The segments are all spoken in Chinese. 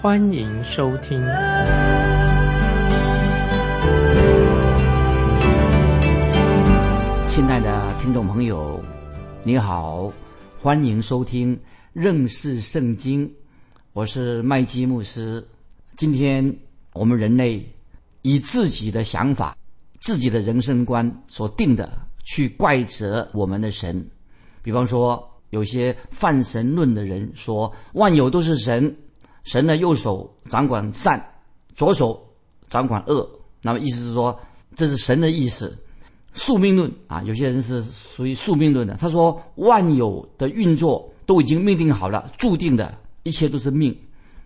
欢迎收听。亲爱的听众朋友，你好，欢迎收听。认识圣经，我是麦基牧师。今天我们人类以自己的想法、自己的人生观所定的，去怪责我们的神。比方说，有些泛神论的人说，万有都是神，神的右手掌管善，左手掌管恶。那么意思是说，这是神的意思。宿命论啊，有些人是属于宿命论的。他说，万有的运作。都已经命定好了，注定的一切都是命。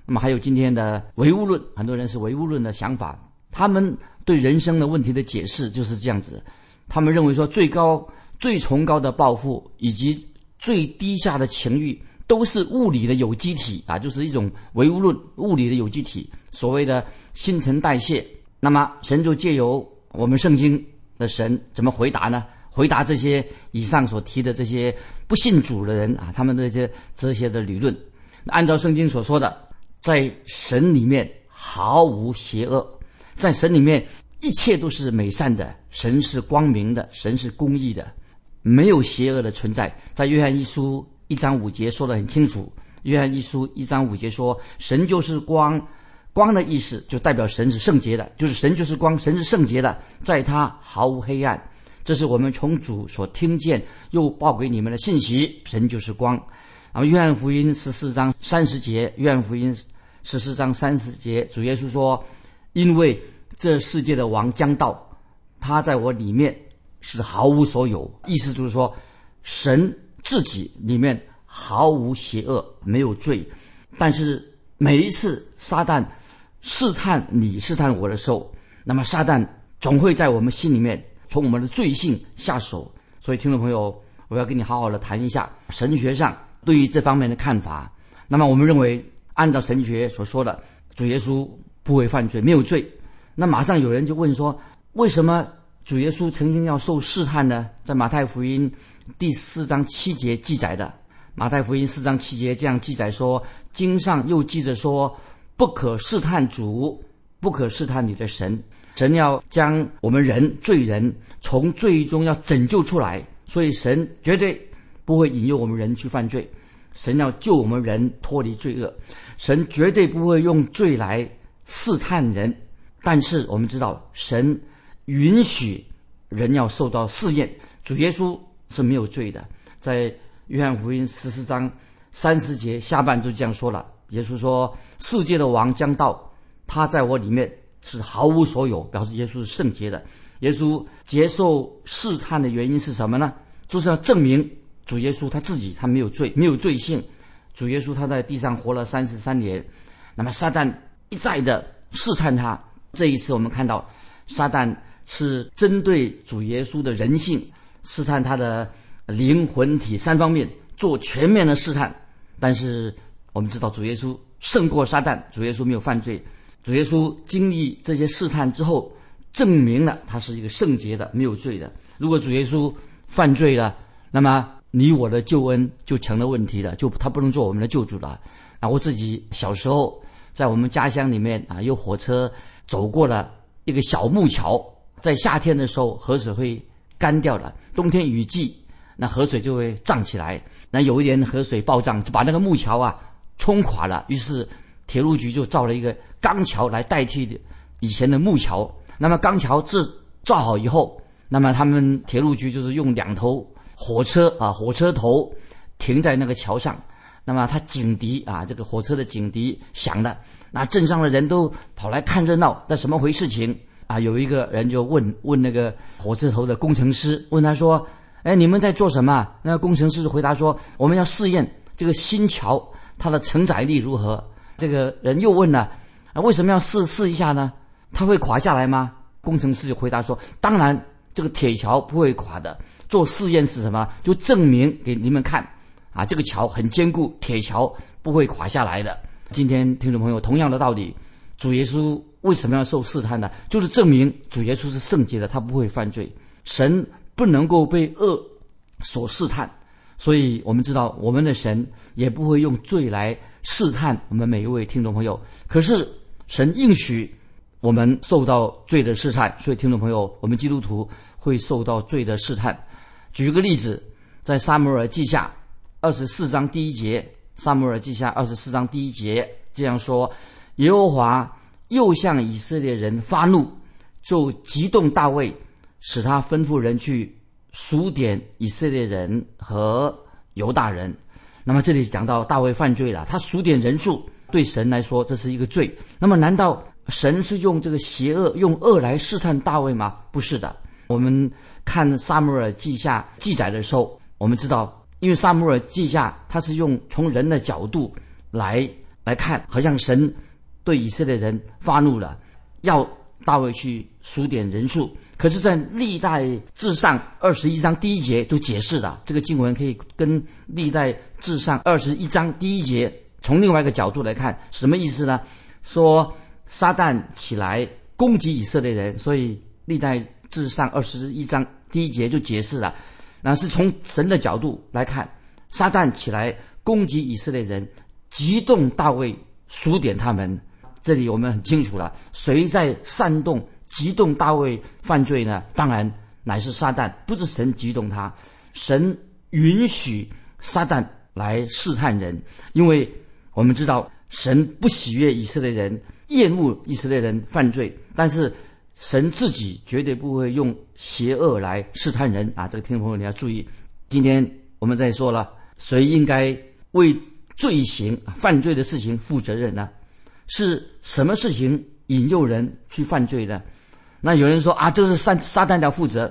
那么还有今天的唯物论，很多人是唯物论的想法。他们对人生的问题的解释就是这样子：他们认为说，最高、最崇高的抱负以及最低下的情欲，都是物理的有机体啊，就是一种唯物论物理的有机体。所谓的新陈代谢，那么神就借由我们圣经的神怎么回答呢？回答这些以上所提的这些不信主的人啊，他们的这些哲学的理论，按照圣经所说的，在神里面毫无邪恶，在神里面一切都是美善的，神是光明的，神是公义的，没有邪恶的存在。在约翰一书一章五节说得很清楚，约翰一书一章五节说，神就是光，光的意思就代表神是圣洁的，就是神就是光，神是圣洁的，在他毫无黑暗。这是我们从主所听见又报给你们的信息。神就是光。然后约翰福音十四章三十节，约翰福音十四章三十节，主耶稣说：“因为这世界的王将到，他在我里面是毫无所有。”意思就是说，神自己里面毫无邪恶，没有罪。但是每一次撒旦试探你、试探我的时候，那么撒旦总会在我们心里面。从我们的罪性下手，所以听众朋友，我要跟你好好的谈一下神学上对于这方面的看法。那么，我们认为，按照神学所说的，主耶稣不会犯罪，没有罪。那马上有人就问说，为什么主耶稣曾经要受试探呢？在马太福音第四章七节记载的，马太福音四章七节这样记载说，经上又记着说，不可试探主，不可试探你的神。神要将我们人罪人从罪中要拯救出来，所以神绝对不会引诱我们人去犯罪。神要救我们人脱离罪恶，神绝对不会用罪来试探人。但是我们知道，神允许人要受到试验。主耶稣是没有罪的，在约翰福音十四章三十节下半就这样说了：耶稣说，世界的王将到，他在我里面。是毫无所有，表示耶稣是圣洁的。耶稣接受试探的原因是什么呢？就是要证明主耶稣他自己他没有罪，没有罪性。主耶稣他在地上活了三十三年，那么撒旦一再的试探他。这一次我们看到，撒旦是针对主耶稣的人性试探他的灵魂体三方面做全面的试探。但是我们知道主耶稣胜过撒旦，主耶稣没有犯罪。主耶稣经历这些试探之后，证明了他是一个圣洁的、没有罪的。如果主耶稣犯罪了，那么你我的救恩就成了问题了，就他不能做我们的救主了。啊，我自己小时候在我们家乡里面啊，有火车走过了一个小木桥，在夏天的时候河水会干掉了，冬天雨季那河水就会涨起来。那有一年河水暴涨，就把那个木桥啊冲垮了，于是。铁路局就造了一个钢桥来代替的以前的木桥。那么钢桥制造好以后，那么他们铁路局就是用两头火车啊，火车头停在那个桥上。那么他警笛啊，这个火车的警笛响了，那镇上的人都跑来看热闹。那什么回事情啊？有一个人就问问那个火车头的工程师，问他说：“哎，你们在做什么？”那工程师回答说：“我们要试验这个新桥它的承载力如何。”这个人又问了：“啊，为什么要试试一下呢？它会垮下来吗？工程师就回答说：“当然，这个铁桥不会垮的。做试验是什么？就证明给你们看啊，这个桥很坚固，铁桥不会垮下来的。今天听众朋友，同样的道理，主耶稣为什么要受试探呢？就是证明主耶稣是圣洁的，他不会犯罪。神不能够被恶所试探，所以我们知道，我们的神也不会用罪来试探我们每一位听众朋友。可是神应许。”我们受到罪的试探，所以听众朋友，我们基督徒会受到罪的试探。举个例子，在撒母耳记下二十四章第一节，撒母耳记下二十四章第一节这样说：耶和华又向以色列人发怒，就激动大卫，使他吩咐人去数点以色列人和犹大人。那么这里讲到大卫犯罪了，他数点人数，对神来说这是一个罪。那么难道？神是用这个邪恶、用恶来试探大卫吗？不是的。我们看《撒母耳记下》记载的时候，我们知道，因为《撒母耳记下》他是用从人的角度来来看，好像神对以色列人发怒了，要大卫去数点人数。可是，在历代至上二十一章第一节就解释了这个经文，可以跟历代至上二十一章第一节从另外一个角度来看，什么意思呢？说。撒旦起来攻击以色列人，所以历代至上二十一章第一节就解释了，那是从神的角度来看，撒旦起来攻击以色列人，激动大卫数点他们。这里我们很清楚了，谁在煽动、激动大卫犯罪呢？当然乃是撒旦，不是神激动他，神允许撒旦来试探人，因为我们知道神不喜悦以色列人。厌恶以色列人犯罪，但是神自己绝对不会用邪恶来试探人啊！这个听众朋友你要注意，今天我们在说了，谁应该为罪行、犯罪的事情负责任呢？是什么事情引诱人去犯罪的？那有人说啊，这是撒撒旦要负责，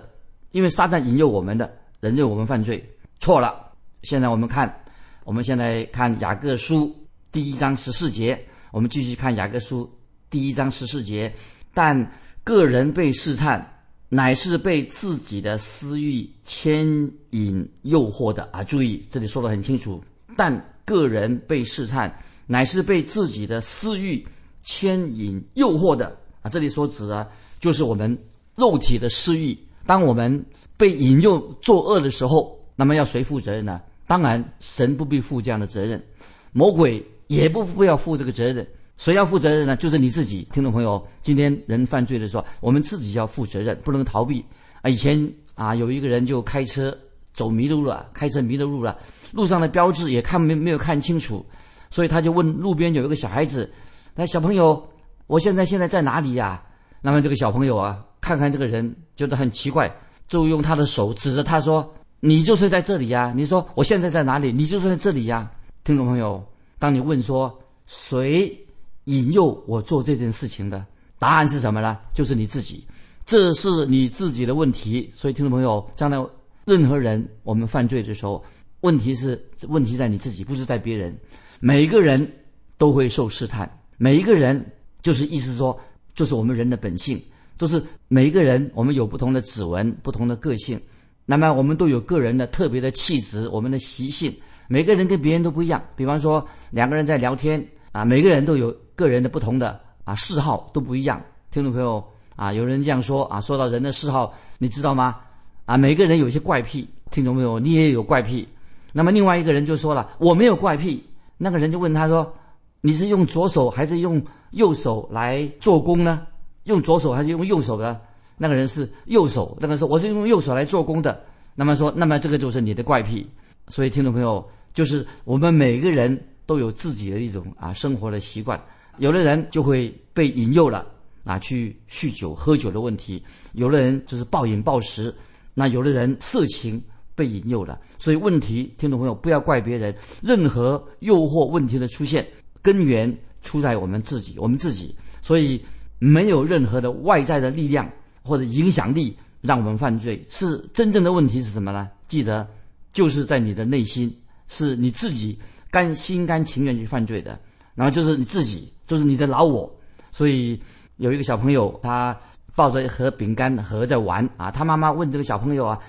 因为撒旦引诱我们的，人诱我们犯罪，错了。现在我们看，我们现在看雅各书第一章十四节。我们继续看雅各书第一章十四节，但个人被试探，乃是被自己的私欲牵引诱惑的啊！注意，这里说的很清楚，但个人被试探，乃是被自己的私欲牵引诱惑的啊！这里所指的，就是我们肉体的私欲。当我们被引诱作恶的时候，那么要谁负责任呢？当然，神不必负这样的责任，魔鬼。也不不要负这个责任，谁要负责任呢？就是你自己，听众朋友。今天人犯罪的时候，我们自己要负责任，不能逃避啊！以前啊，有一个人就开车走迷路了，开车迷了路了，路上的标志也看没没有看清楚，所以他就问路边有一个小孩子：“那小朋友，我现在现在在哪里呀？”那么这个小朋友啊，看看这个人觉得很奇怪，就用他的手指着他说：“你就是在这里呀！”你说我现在在哪里？你就是在这里呀，听众朋友。当你问说谁引诱我做这件事情的答案是什么呢？就是你自己，这是你自己的问题。所以，听众朋友，将来任何人我们犯罪的时候，问题是问题在你自己，不是在别人。每一个人都会受试探，每一个人就是意思说，就是我们人的本性，就是每一个人我们有不同的指纹、不同的个性，那么我们都有个人的特别的气质、我们的习性。每个人跟别人都不一样。比方说，两个人在聊天啊，每个人都有个人的不同的啊嗜好，都不一样。听众朋友啊，有人这样说啊，说到人的嗜好，你知道吗？啊，每个人有一些怪癖。听众朋友，你也有怪癖。那么另外一个人就说了，我没有怪癖。那个人就问他说，你是用左手还是用右手来做工呢？用左手还是用右手的？那个人是右手。那个说我是用右手来做工的。那么说，那么这个就是你的怪癖。所以听众朋友。就是我们每个人都有自己的一种啊生活的习惯，有的人就会被引诱了啊去酗酒喝酒的问题，有的人就是暴饮暴食，那有的人色情被引诱了。所以问题，听众朋友不要怪别人，任何诱惑问题的出现根源出在我们自己，我们自己。所以没有任何的外在的力量或者影响力让我们犯罪，是真正的问题是什么呢？记得就是在你的内心。是你自己甘心甘情愿去犯罪的，然后就是你自己，就是你的老我，所以有一个小朋友，他抱着一盒饼干盒在玩啊。他妈妈问这个小朋友啊：“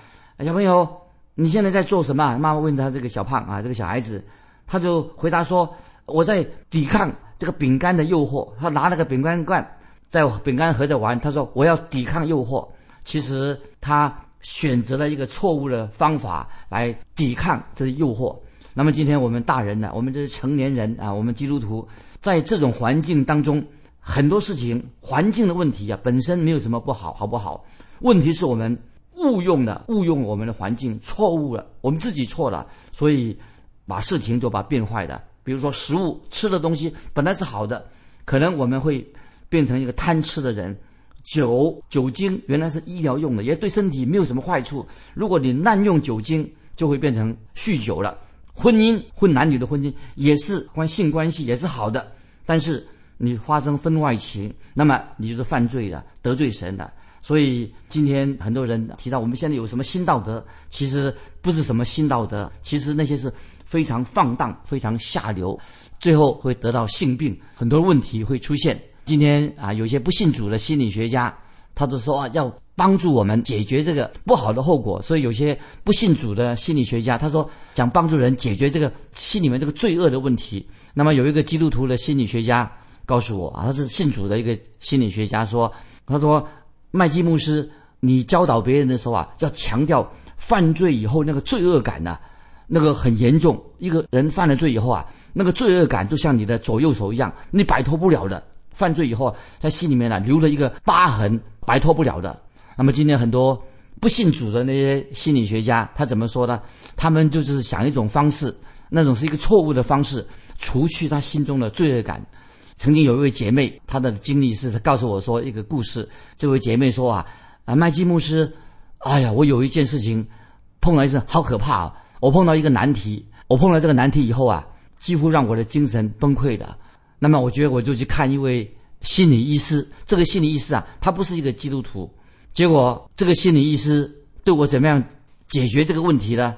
小朋友，你现在在做什么？”妈妈问他这个小胖啊，这个小孩子，他就回答说：“我在抵抗这个饼干的诱惑。”他拿那个饼干罐在饼干盒在玩。他说：“我要抵抗诱惑。”其实他选择了一个错误的方法来抵抗这些诱惑。那么今天我们大人呢，我们这是成年人啊，我们基督徒在这种环境当中，很多事情环境的问题啊，本身没有什么不好，好不好？问题是我们误用了，误用我们的环境，错误了，我们自己错了，所以把事情就把变坏的。比如说食物吃的东西本来是好的，可能我们会变成一个贪吃的人。酒酒精原来是医疗用的，也对身体没有什么坏处。如果你滥用酒精，就会变成酗酒了。婚姻混男女的婚姻也是关性关系也是好的，但是你发生婚外情，那么你就是犯罪的，得罪神的。所以今天很多人提到我们现在有什么新道德，其实不是什么新道德，其实那些是非常放荡、非常下流，最后会得到性病，很多问题会出现。今天啊，有些不信主的心理学家，他都说啊，要帮助我们解决这个不好的后果。所以有些不信主的心理学家，他说想帮助人解决这个心里面这个罪恶的问题。那么有一个基督徒的心理学家告诉我啊，他是信主的一个心理学家说，他说麦基牧师，你教导别人的时候啊，要强调犯罪以后那个罪恶感呢，那个很严重。一个人犯了罪以后啊，那个罪恶感就像你的左右手一样，你摆脱不了的。犯罪以后，在心里面呢留了一个疤痕，摆脱不了的。那么今天很多不信主的那些心理学家，他怎么说呢？他们就是想一种方式，那种是一个错误的方式，除去他心中的罪恶感。曾经有一位姐妹，她的经历是，她告诉我说一个故事。这位姐妹说啊，啊麦基牧师，哎呀，我有一件事情碰了一次好可怕啊！我碰到一个难题，我碰到这个难题以后啊，几乎让我的精神崩溃的。那么我觉得我就去看一位心理医师。这个心理医师啊，他不是一个基督徒。结果这个心理医师对我怎么样解决这个问题呢？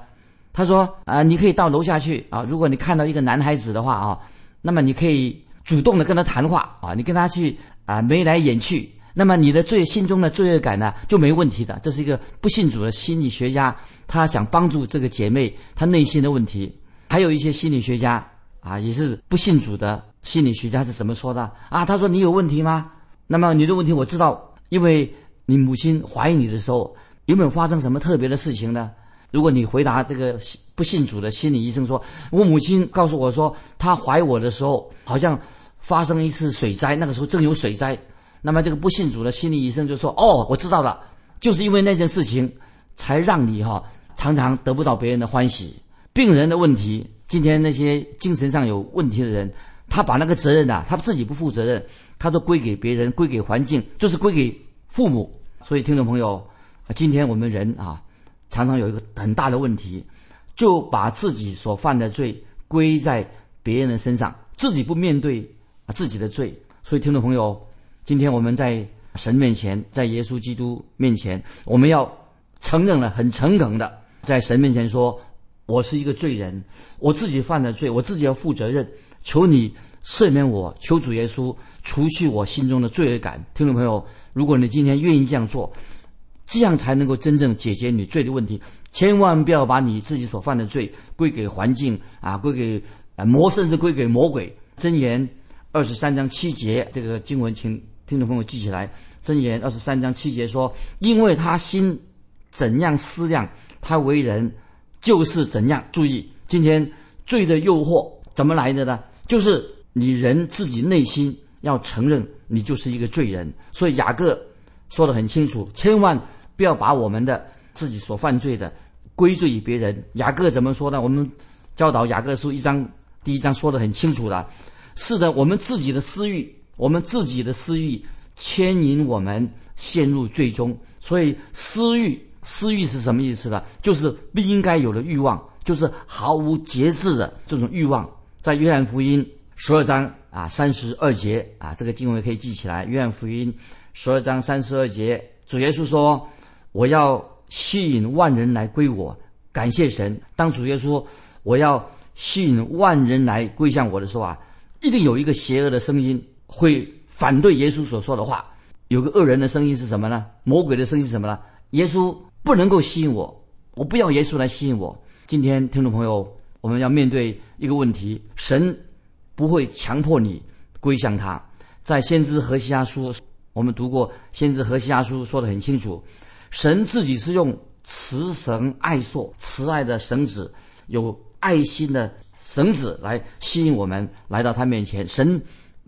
他说：“啊，你可以到楼下去啊，如果你看到一个男孩子的话啊，那么你可以主动的跟他谈话啊，你跟他去啊眉来眼去，那么你的罪心中的罪恶感呢就没问题的。”这是一个不信主的心理学家，他想帮助这个姐妹她内心的问题。还有一些心理学家啊，也是不信主的。心理学家是怎么说的啊？他说：“你有问题吗？那么你的问题我知道，因为你母亲怀疑你的时候有没有发生什么特别的事情呢？如果你回答这个不信主的心理医生说，我母亲告诉我说，她怀我的时候好像发生一次水灾，那个时候正有水灾。那么这个不信主的心理医生就说：哦，我知道了，就是因为那件事情才让你哈常常得不到别人的欢喜。病人的问题，今天那些精神上有问题的人。”他把那个责任呐，他自己不负责任，他都归给别人，归给环境，就是归给父母。所以，听众朋友，今天我们人啊，常常有一个很大的问题，就把自己所犯的罪归在别人的身上，自己不面对啊自己的罪。所以，听众朋友，今天我们在神面前，在耶稣基督面前，我们要承认了，很诚恳的在神面前说：“我是一个罪人，我自己犯的罪，我自己要负责任。”求你赦免我，求主耶稣除去我心中的罪恶感。听众朋友，如果你今天愿意这样做，这样才能够真正解决你罪的问题。千万不要把你自己所犯的罪归给环境啊，归给啊魔，甚至归给魔鬼。箴言二十三章七节，这个经文，请听众朋友记起来。箴言二十三章七节说：“因为他心怎样思量，他为人就是怎样。”注意，今天罪的诱惑怎么来的呢？就是你人自己内心要承认你就是一个罪人，所以雅各说的很清楚，千万不要把我们的自己所犯罪的归罪于别人。雅各怎么说呢？我们教导雅各书一章第一章说的很清楚了，是的，我们自己的私欲，我们自己的私欲牵引我们陷入最终。所以私欲，私欲是什么意思呢？就是不应该有的欲望，就是毫无节制的这种欲望。在约翰福音十二章啊三十二节啊，这个经文可以记起来。约翰福音十二章三十二节，主耶稣说：“我要吸引万人来归我。”感谢神。当主耶稣我要吸引万人来归向我的时候啊，一定有一个邪恶的声音会反对耶稣所说的话。有个恶人的声音是什么呢？魔鬼的声音是什么呢？耶稣不能够吸引我，我不要耶稣来吸引我。今天听众朋友，我们要面对一个问题：神不会强迫你归向他。在先知何西阿书，我们读过先知何西阿书，说的很清楚，神自己是用慈神爱硕、慈爱的绳子，有爱心的绳子来吸引我们来到他面前。神。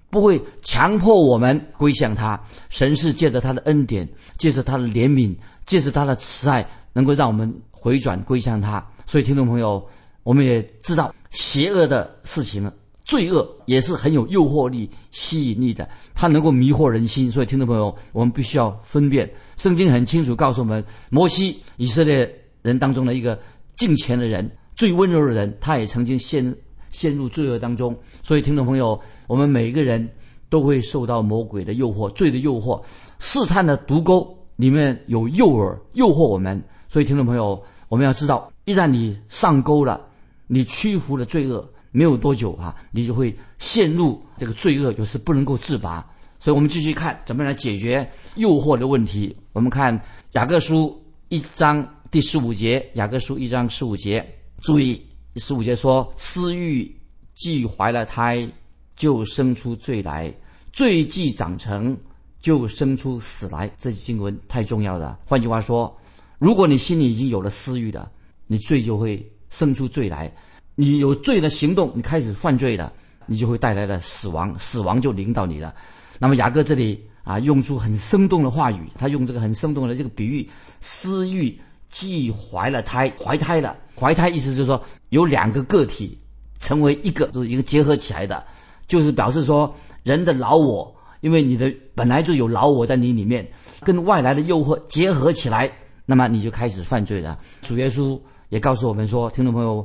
不会强迫我们归向他，神是借着他的恩典，借着他的怜悯，借着他的慈爱，能够让我们回转归向他。所以，听众朋友，我们也知道，邪恶的事情了、罪恶也是很有诱惑力、吸引力的，它能够迷惑人心。所以，听众朋友，我们必须要分辨。圣经很清楚告诉我们，摩西以色列人当中的一个敬虔的人、最温柔的人，他也曾经陷。陷入罪恶当中，所以听众朋友，我们每一个人都会受到魔鬼的诱惑、罪的诱惑、试探的毒钩里面有诱饵，诱惑我们。所以听众朋友，我们要知道，一旦你上钩了，你屈服了罪恶，没有多久啊，你就会陷入这个罪恶，就是不能够自拔。所以我们继续看怎么来解决诱惑的问题。我们看雅各书一章第十五节，雅各书一章十五节，注意。十五节说：“私欲既怀了胎，就生出罪来；罪既长成，就生出死来。”这经文太重要了。换句话说，如果你心里已经有了私欲的，你罪就会生出罪来。你有罪的行动，你开始犯罪了，你就会带来了死亡，死亡就临到你了。那么雅各这里啊，用出很生动的话语，他用这个很生动的这个比喻：私欲既怀了胎，怀胎了。怀胎意思就是说，有两个个体成为一个，就是一个结合起来的，就是表示说人的老我，因为你的本来就有老我在你里面，跟外来的诱惑结合起来，那么你就开始犯罪了。主耶稣也告诉我们说，听众朋友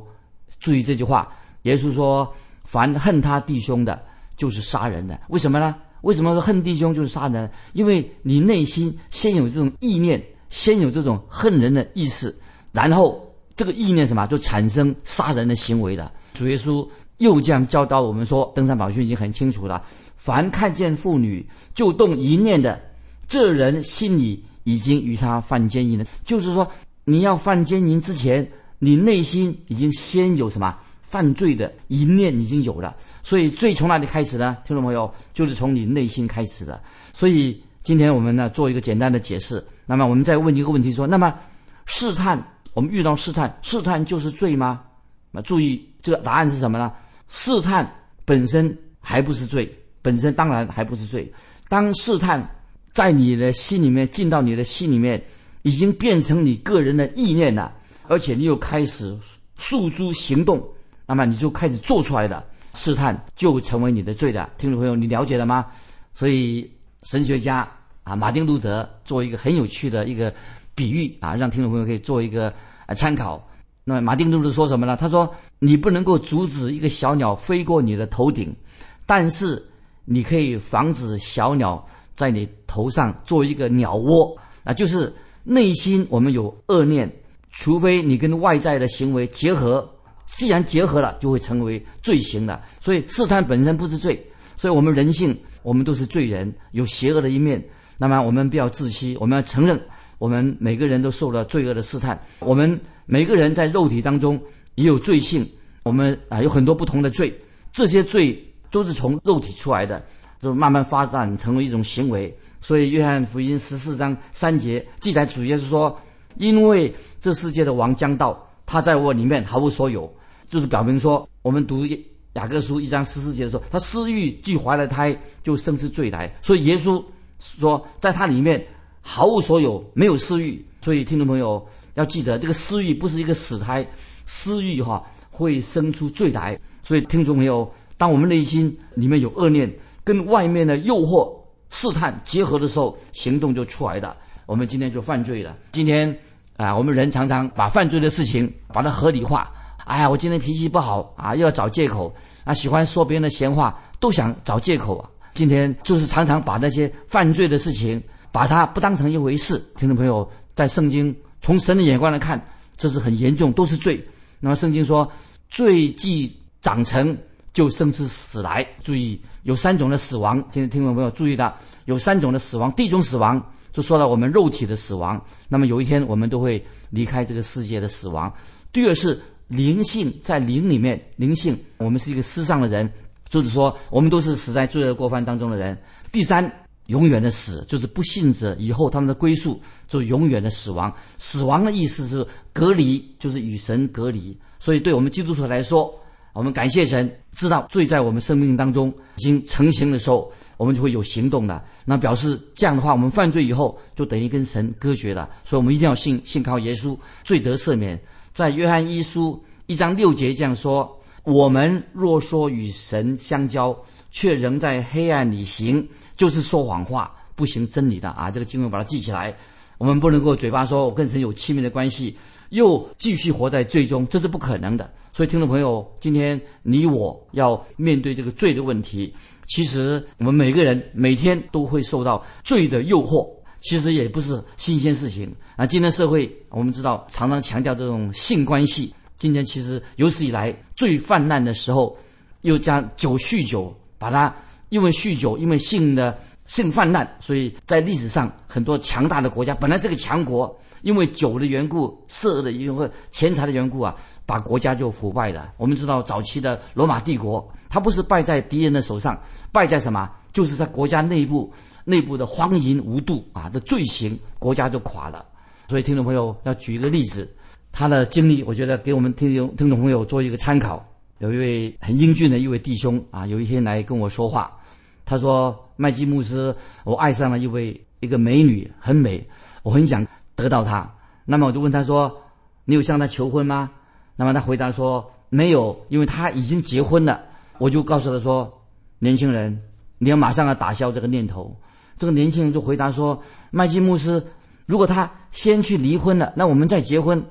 注意这句话，耶稣说，凡恨他弟兄的，就是杀人的。为什么呢？为什么说恨弟兄就是杀人？因为你内心先有这种意念，先有这种恨人的意思，然后。这个意念什么，就产生杀人的行为了。主耶稣又这样教导我们说，《登山宝训》已经很清楚了：凡看见妇女就动一念的，这人心里已经与他犯奸淫了。就是说，你要犯奸淫之前，你内心已经先有什么犯罪的一念已经有了。所以，罪从哪里开始呢？听众朋友，就是从你内心开始的。所以，今天我们呢做一个简单的解释。那么，我们再问一个问题：说，那么试探？我们遇到试探，试探就是罪吗？那注意，这个答案是什么呢？试探本身还不是罪，本身当然还不是罪。当试探在你的心里面进到你的心里面，已经变成你个人的意念了，而且你又开始诉诸行动，那么你就开始做出来的试探，就成为你的罪了。听众朋友，你了解了吗？所以神学家啊，马丁路德做一个很有趣的一个。比喻啊，让听众朋友可以做一个呃参考。那么马丁路德说什么呢？他说：“你不能够阻止一个小鸟飞过你的头顶，但是你可以防止小鸟在你头上做一个鸟窝。啊，就是内心我们有恶念，除非你跟外在的行为结合，既然结合了，就会成为罪行了。所以试探本身不是罪，所以我们人性，我们都是罪人，有邪恶的一面。那么我们不要自欺，我们要承认。”我们每个人都受了罪恶的试探，我们每个人在肉体当中也有罪性，我们啊有很多不同的罪，这些罪都是从肉体出来的，就慢慢发展成为一种行为。所以约翰福音十四章三节记载，主耶稣说：“因为这世界的王将到，他在我里面毫无所有。”就是表明说，我们读雅各书一章十四节的时候，他私欲既怀了胎，就生出罪来。所以耶稣说，在他里面。毫无所有，没有私欲，所以听众朋友要记得，这个私欲不是一个死胎，私欲哈会生出罪来。所以听众朋友，当我们内心里面有恶念，跟外面的诱惑、试探结合的时候，行动就出来了。我们今天就犯罪了。今天啊，我们人常常把犯罪的事情把它合理化。哎呀，我今天脾气不好啊，又要找借口啊，喜欢说别人的闲话，都想找借口啊。今天就是常常把那些犯罪的事情。把它不当成一回事，听众朋友，在圣经从神的眼光来看，这是很严重，都是罪。那么圣经说，罪既长成就生出死来。注意，有三种的死亡。今天听众朋友注意到，有三种的死亡。第一种死亡就说到我们肉体的死亡，那么有一天我们都会离开这个世界的死亡。第二是灵性，在灵里面，灵性，我们是一个世上的人，就是说我们都是死在罪恶过犯当中的人。第三。永远的死就是不信者以后他们的归宿就永远的死亡。死亡的意思是隔离，就是与神隔离。所以对我们基督徒来说，我们感谢神，知道罪在我们生命当中已经成型的时候，我们就会有行动的。那表示这样的话，我们犯罪以后就等于跟神割绝了。所以我们一定要信信靠耶稣，罪得赦免。在约翰一书一章六节这样说：我们若说与神相交，却仍在黑暗里行。就是说谎话，不行真理的啊！这个经文把它记起来。我们不能够嘴巴说我跟神有亲密的关系，又继续活在罪中，这是不可能的。所以，听众朋友，今天你我要面对这个罪的问题。其实，我们每个人每天都会受到罪的诱惑，其实也不是新鲜事情啊。今天社会我们知道，常常强调这种性关系。今天其实有史以来最泛滥的时候，又将酒酗酒把它。因为酗酒，因为性的性泛滥，所以在历史上很多强大的国家本来是个强国，因为酒的缘故、色的因为钱财的缘故啊，把国家就腐败了。我们知道早期的罗马帝国，它不是败在敌人的手上，败在什么？就是在国家内部内部的荒淫无度啊的罪行，国家就垮了。所以听众朋友要举一个例子，他的经历，我觉得给我们听众听众朋友做一个参考。有一位很英俊的一位弟兄啊，有一天来跟我说话。他说：“麦基穆斯，我爱上了一位一个美女，很美，我很想得到她。那么我就问他说：‘你有向她求婚吗？’那么他回答说：‘没有，因为他已经结婚了。’我就告诉他说：‘年轻人，你要马上要打消这个念头。’这个年轻人就回答说：‘麦基穆斯，如果他先去离婚了，那我们再结婚。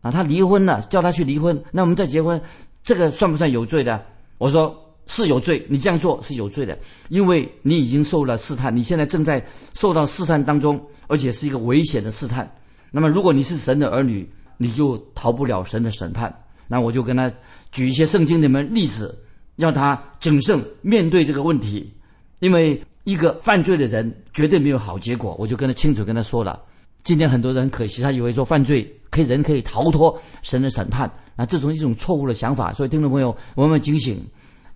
啊，他离婚了，叫他去离婚，那我们再结婚，这个算不算有罪的？’我说。”是有罪，你这样做是有罪的，因为你已经受了试探，你现在正在受到试探当中，而且是一个危险的试探。那么，如果你是神的儿女，你就逃不了神的审判。那我就跟他举一些圣经里面例子，让他谨慎面对这个问题。因为一个犯罪的人绝对没有好结果，我就跟他清楚跟他说了。今天很多人可惜，他以为说犯罪可以人可以逃脱神的审判，那这种一种错误的想法。所以，听众朋友，我们警醒。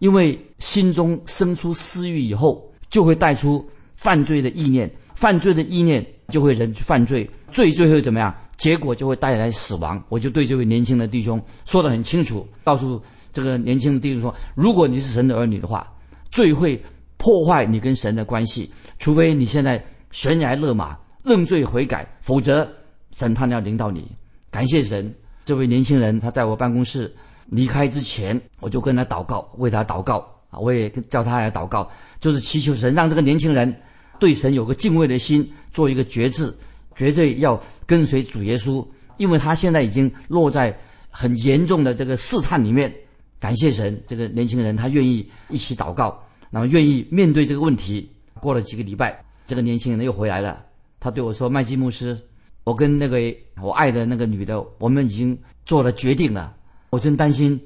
因为心中生出私欲以后，就会带出犯罪的意念，犯罪的意念就会人去犯罪，罪最后怎么样？结果就会带来死亡。我就对这位年轻的弟兄说得很清楚，告诉这个年轻的弟兄说：如果你是神的儿女的话，罪会破坏你跟神的关系，除非你现在悬崖勒马认罪悔改，否则审判要临到你。感谢神，这位年轻人他在我办公室。离开之前，我就跟他祷告，为他祷告啊！我也叫他来祷告，就是祈求神让这个年轻人对神有个敬畏的心，做一个决志，绝对要跟随主耶稣。因为他现在已经落在很严重的这个试探里面。感谢神，这个年轻人他愿意一起祷告，然后愿意面对这个问题。过了几个礼拜，这个年轻人又回来了。他对我说：“麦基牧师，我跟那个我爱的那个女的，我们已经做了决定了。”我真担心，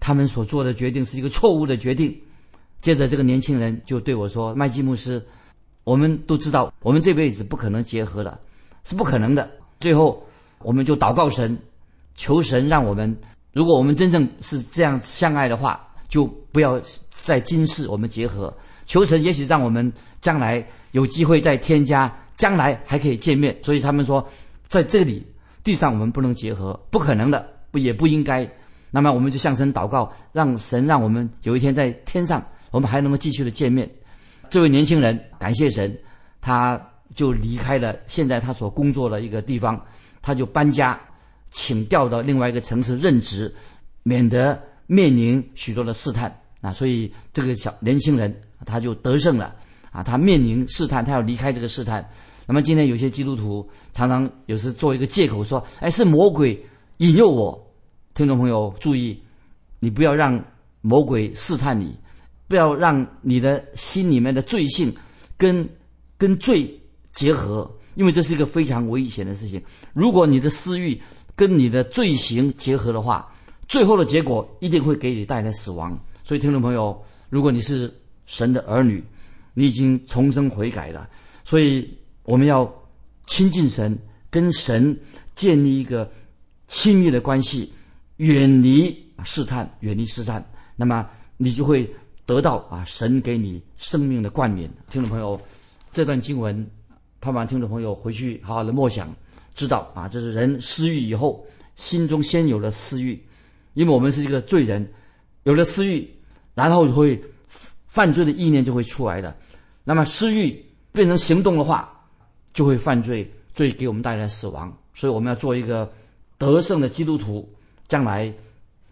他们所做的决定是一个错误的决定。接着，这个年轻人就对我说：“麦基牧师，我们都知道，我们这辈子不可能结合了，是不可能的。最后，我们就祷告神，求神让我们，如果我们真正是这样相爱的话，就不要在今世我们结合。求神，也许让我们将来有机会再添加，将来还可以见面。所以他们说，在这里地上我们不能结合，不可能的，不也不应该。”那么我们就向神祷告，让神让我们有一天在天上，我们还能够继续的见面。这位年轻人感谢神，他就离开了现在他所工作的一个地方，他就搬家，请调到另外一个城市任职，免得面临许多的试探啊。所以这个小年轻人他就得胜了啊。他面临试探，他要离开这个试探。那么今天有些基督徒常常有时做一个借口说：“哎，是魔鬼引诱我。”听众朋友注意，你不要让魔鬼试探你，不要让你的心里面的罪性跟跟罪结合，因为这是一个非常危险的事情。如果你的私欲跟你的罪行结合的话，最后的结果一定会给你带来死亡。所以，听众朋友，如果你是神的儿女，你已经重生悔改了，所以我们要亲近神，跟神建立一个亲密的关系，远离试探，远离试探，那么你就会得到啊神给你生命的冠冕。听众朋友，这段经文，盼望听众朋友回去好好的默想，知道啊，这是人私欲以后心中先有了私欲，因为我们是一个罪人，有了私欲，然后会犯罪的意念就会出来的。那么私欲变成行动的话，就会犯罪，罪给我们带来死亡。所以我们要做一个得胜的基督徒，将来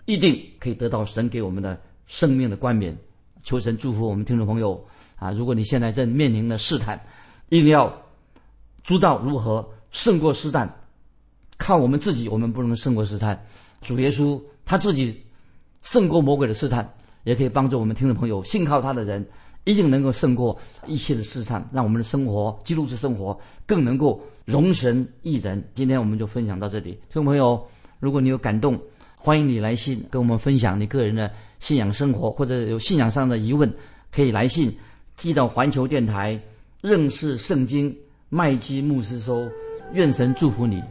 一定可以得到神给我们的生命的冠冕。求神祝福我们听众朋友啊！如果你现在正面临的试探，一定要知道如何胜过试探。靠我们自己，我们不能胜过试探。主耶稣他自己胜过魔鬼的试探，也可以帮助我们听众朋友信靠他的人。一定能够胜过一切的试探，让我们的生活、基督徒生活更能够容神益人。今天我们就分享到这里，听众朋友，如果你有感动，欢迎你来信跟我们分享你个人的信仰生活，或者有信仰上的疑问，可以来信寄到环球电台认识圣经麦基牧师收。愿神祝福你，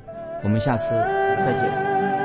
我们下次再见。